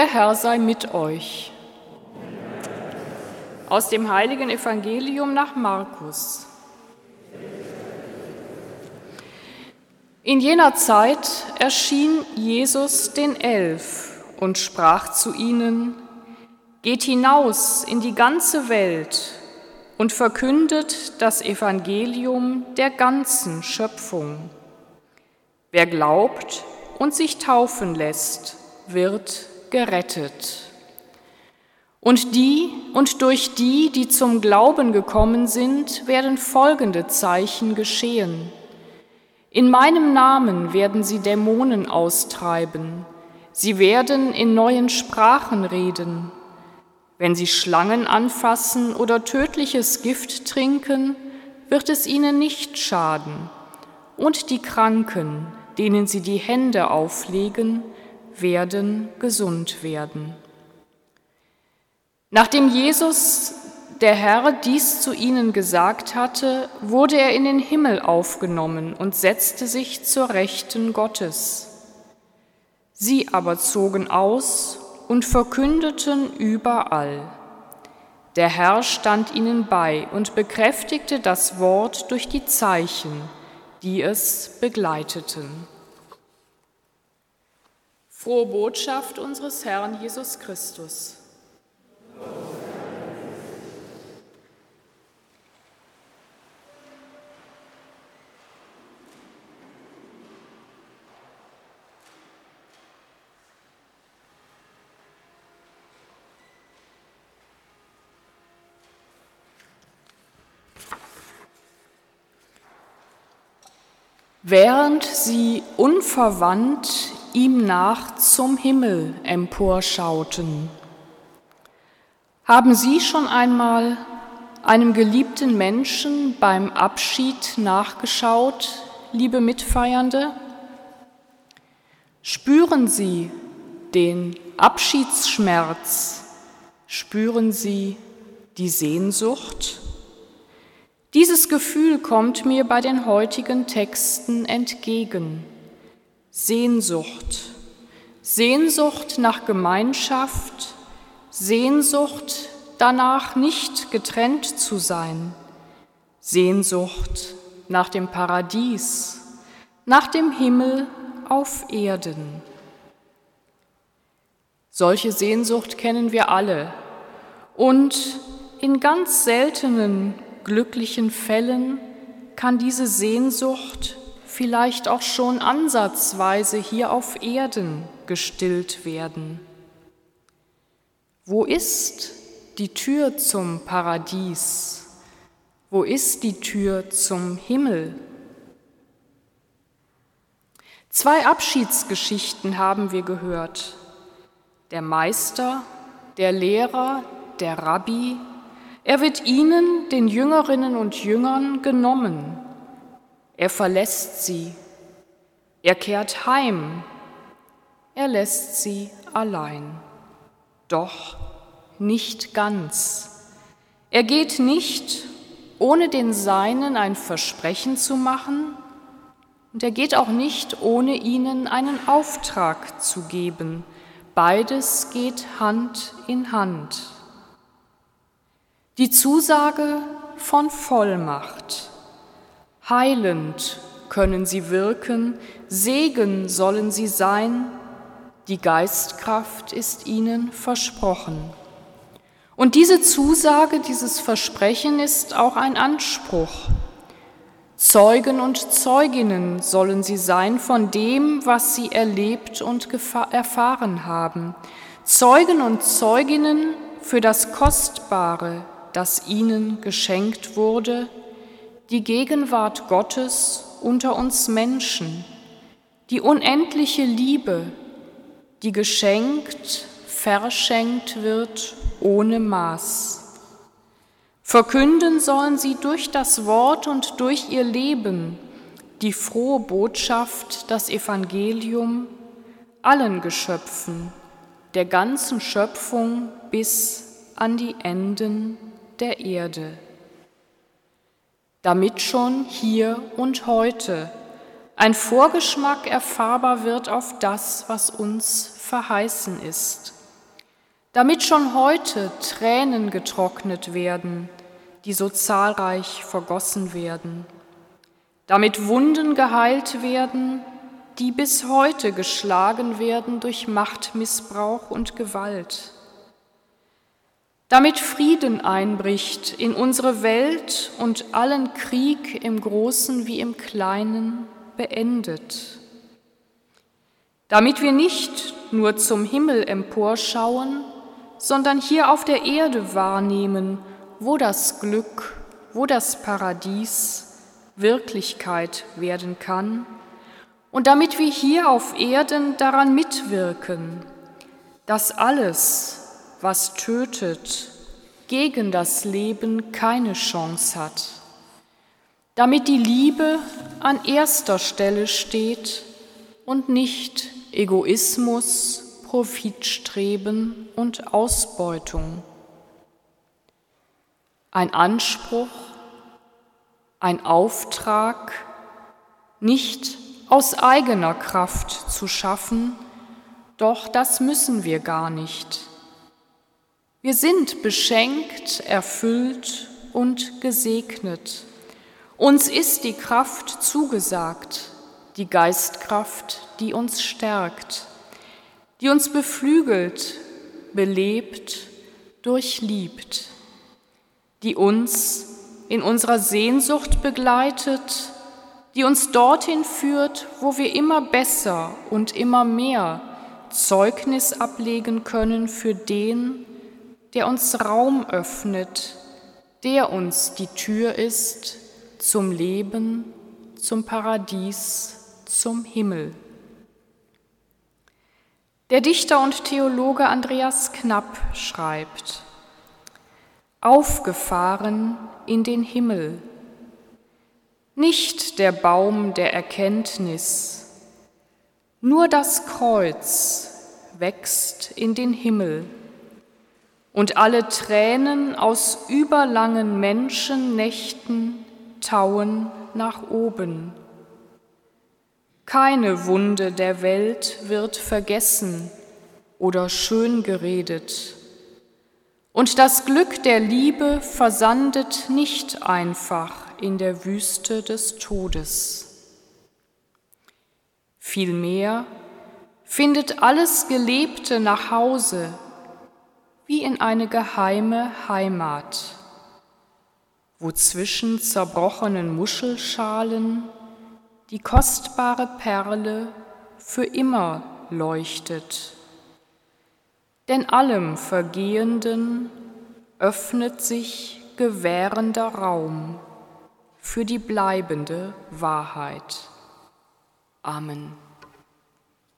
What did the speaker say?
Der Herr sei mit euch. Aus dem heiligen Evangelium nach Markus. In jener Zeit erschien Jesus den Elf und sprach zu ihnen, Geht hinaus in die ganze Welt und verkündet das Evangelium der ganzen Schöpfung. Wer glaubt und sich taufen lässt, wird gerettet. Und die und durch die, die zum Glauben gekommen sind, werden folgende Zeichen geschehen. In meinem Namen werden sie Dämonen austreiben, sie werden in neuen Sprachen reden. Wenn sie Schlangen anfassen oder tödliches Gift trinken, wird es ihnen nicht schaden. Und die Kranken, denen sie die Hände auflegen, werden gesund werden. Nachdem Jesus, der Herr, dies zu ihnen gesagt hatte, wurde er in den Himmel aufgenommen und setzte sich zur Rechten Gottes. Sie aber zogen aus und verkündeten überall. Der Herr stand ihnen bei und bekräftigte das Wort durch die Zeichen, die es begleiteten. Frohe Botschaft unseres Herrn Jesus Christus. Während sie unverwandt ihm nach zum Himmel emporschauten, haben Sie schon einmal einem geliebten Menschen beim Abschied nachgeschaut, liebe Mitfeiernde? Spüren Sie den Abschiedsschmerz? Spüren Sie die Sehnsucht? Dieses Gefühl kommt mir bei den heutigen Texten entgegen. Sehnsucht. Sehnsucht nach Gemeinschaft, Sehnsucht danach, nicht getrennt zu sein, Sehnsucht nach dem Paradies, nach dem Himmel auf Erden. Solche Sehnsucht kennen wir alle und in ganz seltenen glücklichen Fällen kann diese Sehnsucht vielleicht auch schon ansatzweise hier auf Erden gestillt werden. Wo ist die Tür zum Paradies? Wo ist die Tür zum Himmel? Zwei Abschiedsgeschichten haben wir gehört. Der Meister, der Lehrer, der Rabbi, er wird ihnen, den Jüngerinnen und Jüngern, genommen. Er verlässt sie. Er kehrt heim. Er lässt sie allein doch nicht ganz. Er geht nicht, ohne den Seinen ein Versprechen zu machen, und er geht auch nicht, ohne ihnen einen Auftrag zu geben. Beides geht Hand in Hand. Die Zusage von Vollmacht. Heilend können sie wirken, Segen sollen sie sein, die Geistkraft ist ihnen versprochen. Und diese Zusage, dieses Versprechen ist auch ein Anspruch. Zeugen und Zeuginnen sollen sie sein von dem, was sie erlebt und erfahren haben. Zeugen und Zeuginnen für das Kostbare, das ihnen geschenkt wurde, die Gegenwart Gottes unter uns Menschen, die unendliche Liebe, die geschenkt, verschenkt wird ohne Maß. Verkünden sollen sie durch das Wort und durch ihr Leben die frohe Botschaft, das Evangelium, allen Geschöpfen, der ganzen Schöpfung bis an die Enden der Erde, damit schon hier und heute ein Vorgeschmack erfahrbar wird auf das, was uns verheißen ist. damit schon heute Tränen getrocknet werden, die so zahlreich vergossen werden, damit Wunden geheilt werden, die bis heute geschlagen werden durch Machtmissbrauch und Gewalt, damit Frieden einbricht in unsere Welt und allen Krieg im Großen wie im Kleinen beendet, damit wir nicht nur zum Himmel emporschauen, sondern hier auf der Erde wahrnehmen, wo das Glück, wo das Paradies Wirklichkeit werden kann und damit wir hier auf Erden daran mitwirken, dass alles, was tötet, gegen das Leben keine Chance hat, damit die Liebe an erster Stelle steht und nicht Egoismus, Profitstreben und Ausbeutung. Ein Anspruch, ein Auftrag, nicht aus eigener Kraft zu schaffen, doch das müssen wir gar nicht. Wir sind beschenkt, erfüllt und gesegnet. Uns ist die Kraft zugesagt, die Geistkraft, die uns stärkt die uns beflügelt, belebt, durchliebt, die uns in unserer Sehnsucht begleitet, die uns dorthin führt, wo wir immer besser und immer mehr Zeugnis ablegen können für den, der uns Raum öffnet, der uns die Tür ist zum Leben, zum Paradies, zum Himmel. Der Dichter und Theologe Andreas Knapp schreibt, Aufgefahren in den Himmel, nicht der Baum der Erkenntnis, nur das Kreuz wächst in den Himmel und alle Tränen aus überlangen Menschennächten tauen nach oben keine Wunde der Welt wird vergessen oder schön geredet. Und das Glück der Liebe versandet nicht einfach in der Wüste des Todes. Vielmehr findet alles Gelebte nach Hause wie in eine geheime Heimat, wo zwischen zerbrochenen Muschelschalen die kostbare Perle für immer leuchtet. Denn allem Vergehenden öffnet sich gewährender Raum für die bleibende Wahrheit. Amen.